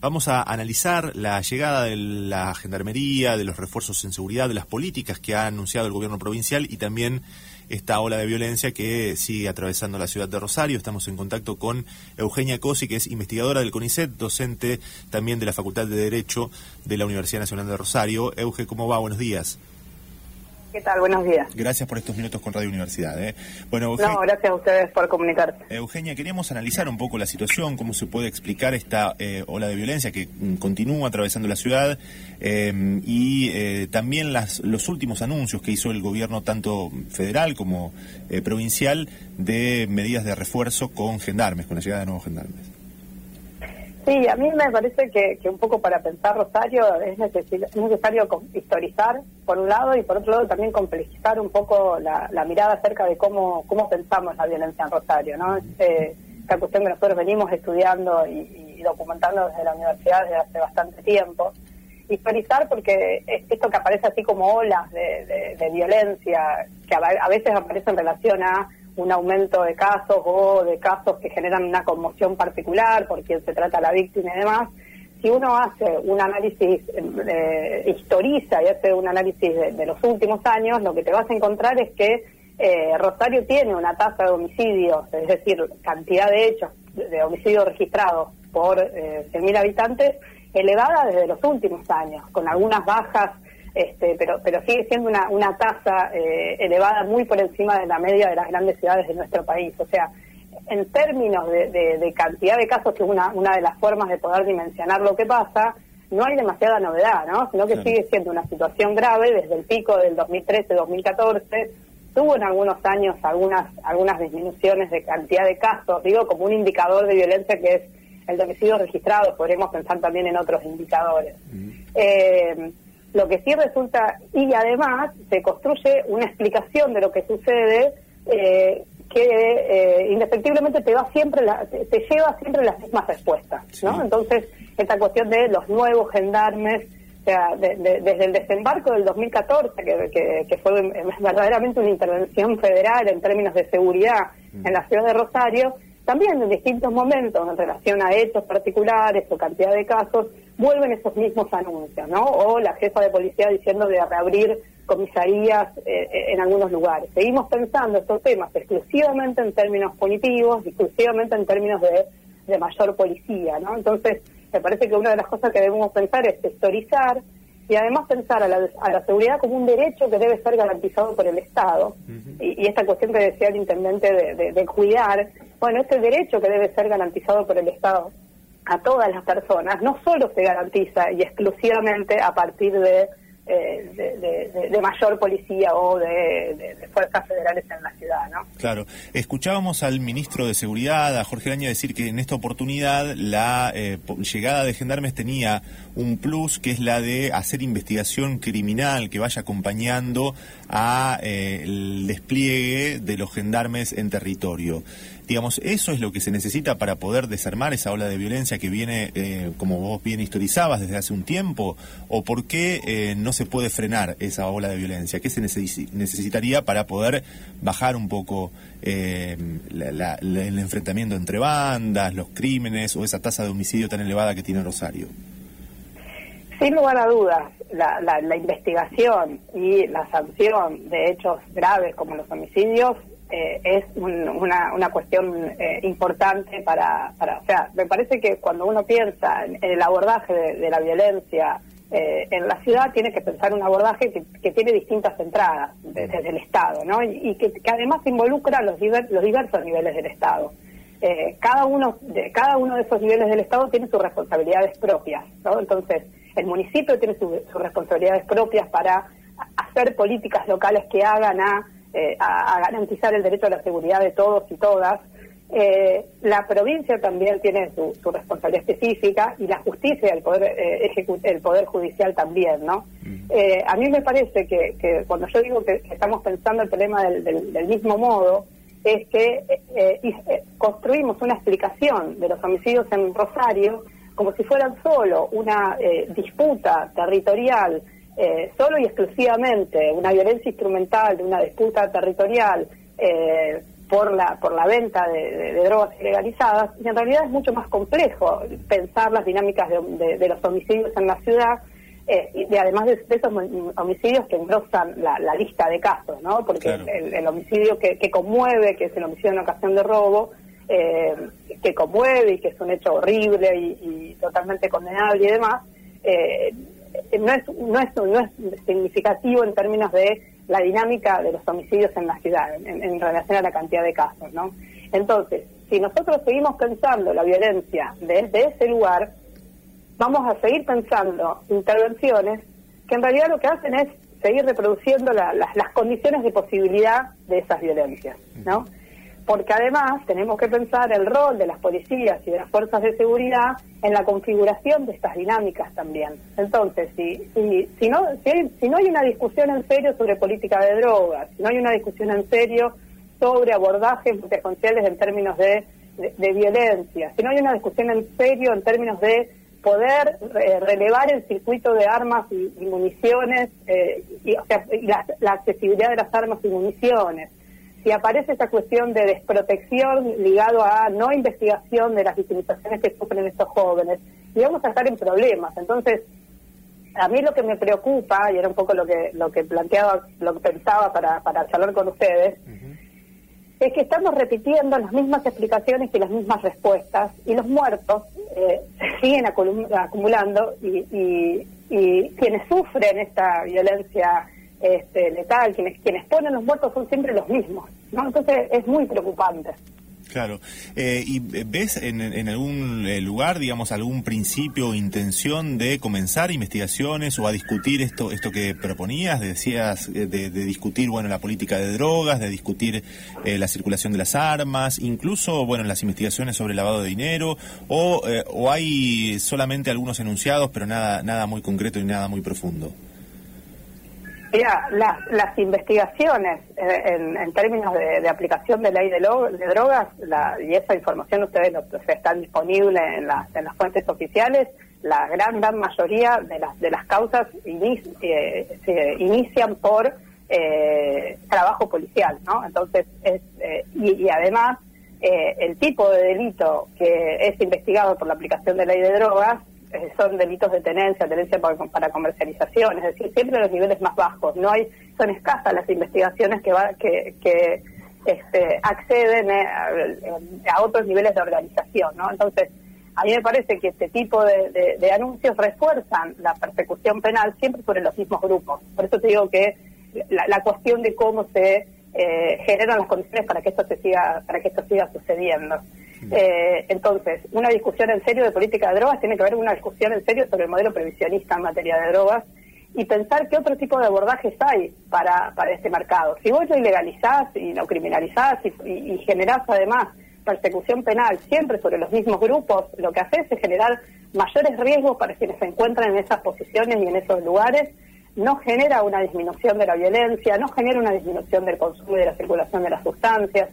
Vamos a analizar la llegada de la gendarmería, de los refuerzos en seguridad, de las políticas que ha anunciado el gobierno provincial y también esta ola de violencia que sigue atravesando la ciudad de Rosario. Estamos en contacto con Eugenia Cosi, que es investigadora del CONICET, docente también de la Facultad de Derecho de la Universidad Nacional de Rosario. Euge, ¿cómo va? Buenos días. ¿Qué tal? Buenos días. Gracias por estos minutos con Radio Universidad. ¿eh? Bueno, no, gracias a ustedes por comunicarse. Eugenia, queríamos analizar un poco la situación, cómo se puede explicar esta eh, ola de violencia que mm, continúa atravesando la ciudad eh, y eh, también las, los últimos anuncios que hizo el gobierno, tanto federal como provincial, de medidas de refuerzo con gendarmes, con la llegada de nuevos gendarmes. Sí, a mí me parece que, un poco para pensar Rosario es, necesario historizar, por un lado, y por otro lado también complejizar un poco la, mirada acerca de cómo, cómo pensamos la violencia en Rosario. ¿no? Eh, esta cuestión que nosotros venimos estudiando y, documentando desde la universidad desde hace bastante tiempo. Historizar porque esto que aparece así como olas de, violencia, que a veces aparece en relación a un aumento de casos o de casos que generan una conmoción particular por quien se trata la víctima y demás, si uno hace un análisis, eh, historiza y hace un análisis de, los últimos años, lo que te vas a encontrar es que eh, Rosario tiene una tasa de homicidios, es decir, cantidad de hechos de homicidios registrados por eh, 100.000 habitantes, elevada desde los últimos años, con algunas bajas este, pero, pero sigue siendo una, una tasa eh, elevada muy por encima de la media de las grandes ciudades de nuestro país. O sea, en términos de, cantidad de casos, que es una, una de las formas de poder dimensionar lo que pasa, no hay demasiada novedad, ¿no? Sino que sigue siendo una situación grave desde el pico del 2013-2014. Tuvo en algunos años algunas, algunas disminuciones de cantidad de casos, digo, como un indicador de violencia que es el homicidio registrado, podremos pensar también en otros indicadores. Lo que sí resulta, y además se construye una explicación de lo que sucede eh, que eh, indefectiblemente te va siempre te, lleva siempre las mismas respuestas, ¿no? Entonces, esta cuestión de los nuevos gendarmes, o sea, desde el desembarco del 2014, que, que, fue verdaderamente una intervención federal en términos de seguridad mm. en la ciudad de Rosario, también en distintos momentos en relación a hechos particulares o cantidad de casos, vuelven esos mismos anuncios, ¿no? O la jefa de policía diciendo de reabrir comisarías eh, eh, en algunos lugares. Seguimos pensando estos temas exclusivamente en términos punitivos, exclusivamente en términos de, de mayor policía, ¿no? Entonces, me parece que una de las cosas que debemos pensar es historizar y además pensar a la, a la seguridad como un derecho que debe ser garantizado por el Estado. y, esta cuestión que decía el intendente de, de, cuidar, bueno, este derecho que debe ser garantizado por el Estado a todas las personas no solo se garantiza y exclusivamente a partir de eh, de, mayor policía o de, fuerzas federales en la ciudad, ¿no? Claro. Escuchábamos al ministro de Seguridad, a Jorge Araña, decir que en esta oportunidad la eh, llegada de gendarmes tenía un plus, que es la de hacer investigación criminal que vaya acompañando a eh, el despliegue de los gendarmes en territorio. Digamos, ¿eso es lo que se necesita para poder desarmar esa ola de violencia que viene, eh, como vos bien historizabas, desde hace un tiempo? ¿O por qué eh, no se puede frenar esa ola de violencia? ¿Qué se necesitaría para poder bajar un poco eh, el enfrentamiento entre bandas, los crímenes o esa tasa de homicidio tan elevada que tiene Rosario? Sin lugar a dudas, la, la, investigación y la sanción de hechos graves como los homicidios eh, es una, una cuestión eh, importante para, para, o sea, me parece que cuando uno piensa en, el abordaje de, la violencia eh, en la ciudad, tiene que pensar un abordaje que, tiene distintas entradas desde el Estado, ¿no? Y, que, además involucra los, los diversos niveles del Estado. cada uno de cada uno de esos niveles del Estado tiene sus responsabilidades propias, ¿no? Entonces, el municipio tiene sus responsabilidades propias para hacer políticas locales que hagan a eh, a, garantizar el derecho a la seguridad de todos y todas. Eh, la provincia también tiene su, responsabilidad específica y la justicia, el poder eh, el poder judicial también, ¿no? Eh, a mí me parece que, cuando yo digo que, estamos pensando el problema del, mismo modo, es que construimos una explicación de los homicidios en Rosario como si fueran solo una disputa territorial eh, solo y exclusivamente una violencia instrumental de una disputa territorial eh, por la por la venta de, drogas ilegalizadas y en realidad es mucho más complejo pensar las dinámicas de, los homicidios en la ciudad eh, y además de, esos homicidios que engrosan la, lista de casos, ¿no? Porque el, homicidio que, conmueve, que es el homicidio en ocasión de robo, eh, que conmueve y que es un hecho horrible y, totalmente condenable y demás, eh, no, es, no, es, no es significativo en términos de la dinámica de los homicidios en la ciudad, en, relación a la cantidad de casos, ¿no? Entonces, si nosotros seguimos pensando la violencia desde ese lugar, vamos a seguir pensando intervenciones que en realidad lo que hacen es seguir reproduciendo las condiciones de posibilidad de esas violencias, ¿no? Porque además tenemos que pensar el rol de las policías y de las fuerzas de seguridad en la configuración de estas dinámicas también. Entonces, si, si, si, no, si, no hay una discusión en serio sobre política de drogas, si no hay una discusión en serio sobre abordajes potenciales en términos de, de, violencia, si no hay una discusión en serio en términos de poder eh, relevar el circuito de armas y, municiones, eh, y, la accesibilidad de las armas y municiones, si aparece esa cuestión de desprotección ligado a no investigación de las victimizaciones que sufren estos jóvenes, y vamos a estar en problemas. Entonces, a mí lo que me preocupa, y era un poco lo que lo que planteaba, lo que pensaba para, para charlar con ustedes, es que estamos repitiendo las mismas explicaciones y las mismas respuestas, y los muertos eh, se siguen acumulando, y, y, y quienes sufren esta violencia este, letal, quienes, quienes ponen los muertos son siempre los mismos, ¿no? Entonces es muy preocupante. Claro. Eh, ¿Y ves en, en algún eh, lugar, digamos, algún principio o intención de comenzar investigaciones o a discutir esto esto que proponías? Decías eh, de, discutir, bueno, la política de drogas, de discutir la circulación de las armas, incluso, bueno, las investigaciones sobre el lavado de dinero, o, o hay solamente algunos enunciados, pero nada, nada muy concreto y nada muy profundo. Mira, las, las investigaciones eh, en, términos de, aplicación de ley de, drogas, y esa información ustedes lo, está disponible en las, en las fuentes oficiales, la gran, gran mayoría de las, de las causas eh, se inician por eh, trabajo policial, ¿no? Entonces, es, y, además, el tipo de delito que es investigado por la aplicación de ley de drogas eh, son delitos de tenencia, tenencia para, comercialización, es decir, siempre los niveles más bajos. No hay, son escasas las investigaciones que, va, que, que este, acceden eh, a, otros niveles de organización, ¿no? Entonces, a mí me parece que este tipo de, anuncios refuerzan la persecución penal siempre sobre los mismos grupos. Por eso te digo que la, cuestión de cómo se eh, generan las condiciones para que esto se siga, para que esto siga sucediendo. Eh, entonces, una discusión en serio de política de drogas tiene que ver una discusión en serio sobre el modelo previsionista en materia de drogas y pensar qué otro tipo de abordajes hay para, para este mercado. Si vos lo ilegalizás y lo criminalizás y, generás además persecución penal siempre sobre los mismos grupos, lo que haces es generar mayores riesgos para quienes se encuentran en esas posiciones y en esos lugares, no genera una disminución de la violencia, no genera una disminución del consumo y de la circulación de las sustancias.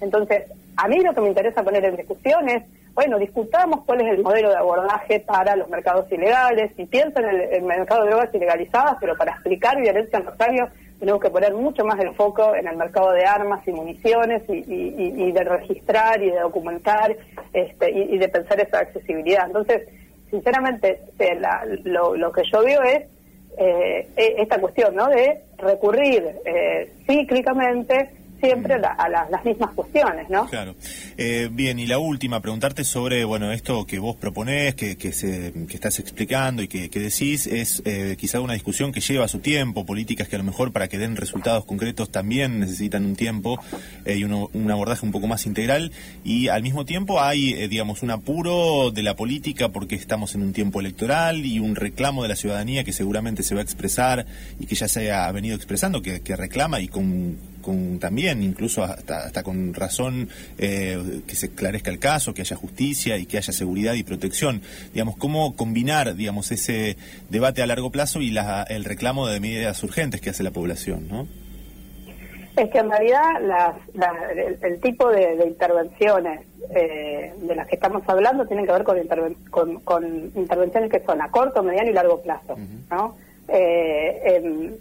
Entonces, a mí lo que me interesa poner en discusión es, bueno, discutamos cuál es el modelo de abordaje para los mercados ilegales, y pienso en el, mercado de drogas ilegalizadas, pero para explicar violencia en Rosario tenemos que poner mucho más el foco en el mercado de armas y municiones y, de registrar y de documentar este, y, de pensar esa accesibilidad. Entonces, sinceramente, lo, que yo veo es eh, e, esta cuestión, ¿no? De recurrir eh, cíclicamente siempre a, las mismas cuestiones, ¿no? Claro. Eh, bien, y la última, preguntarte sobre, bueno, esto que vos proponés, que, que, se, que estás explicando y que, decís, es eh, quizá una discusión que lleva su tiempo, políticas que a lo mejor para que den resultados concretos también necesitan un tiempo eh, y un abordaje un poco más integral, y al mismo tiempo hay, digamos, un apuro de la política porque estamos en un tiempo electoral y un reclamo de la ciudadanía que seguramente se va a expresar y que ya se ha venido expresando, que, que reclama y con también, incluso hasta, hasta con razón, eh, que se esclarezca el caso, que haya justicia y que haya seguridad y protección. Digamos, ¿cómo combinar, digamos, ese debate a largo plazo y la, el reclamo de medidas urgentes que hace la población, no? Es que en realidad el, tipo de, intervenciones eh, de las que estamos hablando tienen que ver con, con, intervenciones que son a corto, mediano y largo plazo, ¿no? Eh,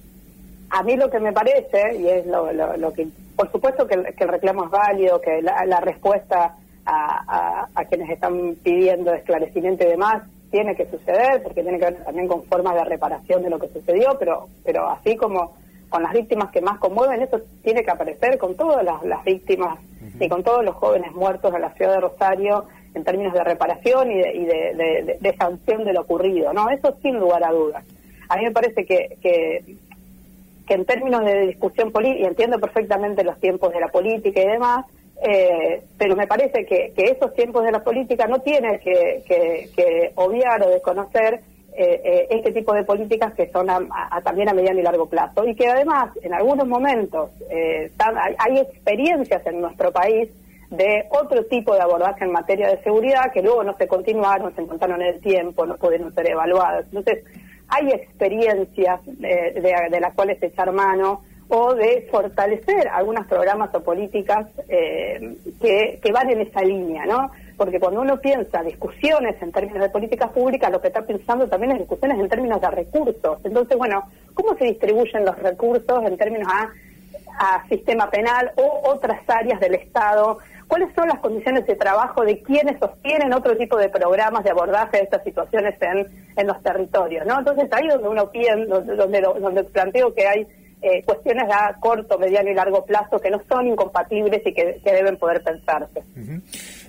a mí lo que me parece, y es lo, lo, que por supuesto que el, reclamo es válido, que la, respuesta a, a, quienes están pidiendo esclarecimiento y demás tiene que suceder, porque tiene que ver también con formas de reparación de lo que sucedió, pero, pero así como con las víctimas que más conmueven, eso tiene que aparecer con todas las, víctimas y con todos los jóvenes muertos en la ciudad de Rosario en términos de reparación y de, de, sanción de lo ocurrido, ¿no? Eso sin lugar a dudas. A mí me parece que, que, en términos de discusión política, y entiendo perfectamente los tiempos de la política y demás, eh, pero me parece que, que, esos tiempos de la política no tienen que, que obviar o desconocer eh, eh, este tipo de políticas que son también a mediano y largo plazo y que además en algunos momentos eh, hay, experiencias en nuestro país de otro tipo de abordaje en materia de seguridad que luego no se continuaron, se encontraron en el tiempo, no pudieron ser evaluadas. Entonces, hay experiencias de, las cuales echar mano o de fortalecer algunos programas o políticas que, que van en esa línea, ¿no? porque cuando uno piensa discusiones en términos de políticas públicas, lo que está pensando también es discusiones en términos de recursos. Entonces, bueno, ¿cómo se distribuyen los recursos en términos a, sistema penal o otras áreas del Estado? ¿Cuáles son las condiciones de trabajo de quienes sostienen otro tipo de programas de abordaje de estas situaciones en, en los territorios? ¿no? Entonces, ahí donde uno piensa, donde, donde planteo que hay eh, cuestiones a corto, mediano y largo plazo que no son incompatibles y que, deben poder pensarse.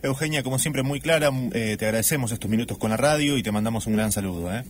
Eugenia, como siempre, muy clara, eh, te agradecemos estos minutos con la radio y te mandamos un gran saludo. ¿eh?